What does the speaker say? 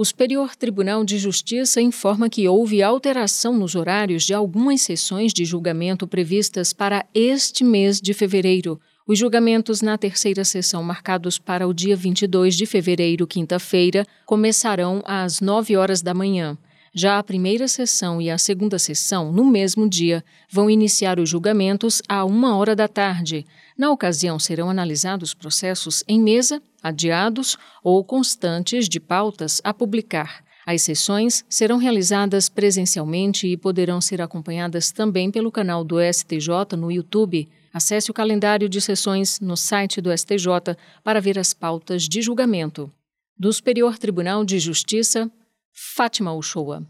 O Superior Tribunal de Justiça informa que houve alteração nos horários de algumas sessões de julgamento previstas para este mês de fevereiro. Os julgamentos na terceira sessão, marcados para o dia 22 de fevereiro, quinta-feira, começarão às 9 horas da manhã. Já a primeira sessão e a segunda sessão, no mesmo dia, vão iniciar os julgamentos à uma hora da tarde. Na ocasião, serão analisados processos em mesa, adiados ou constantes de pautas a publicar. As sessões serão realizadas presencialmente e poderão ser acompanhadas também pelo canal do STJ no YouTube. Acesse o calendário de sessões no site do STJ para ver as pautas de julgamento. Do Superior Tribunal de Justiça, Fatima Uszuły.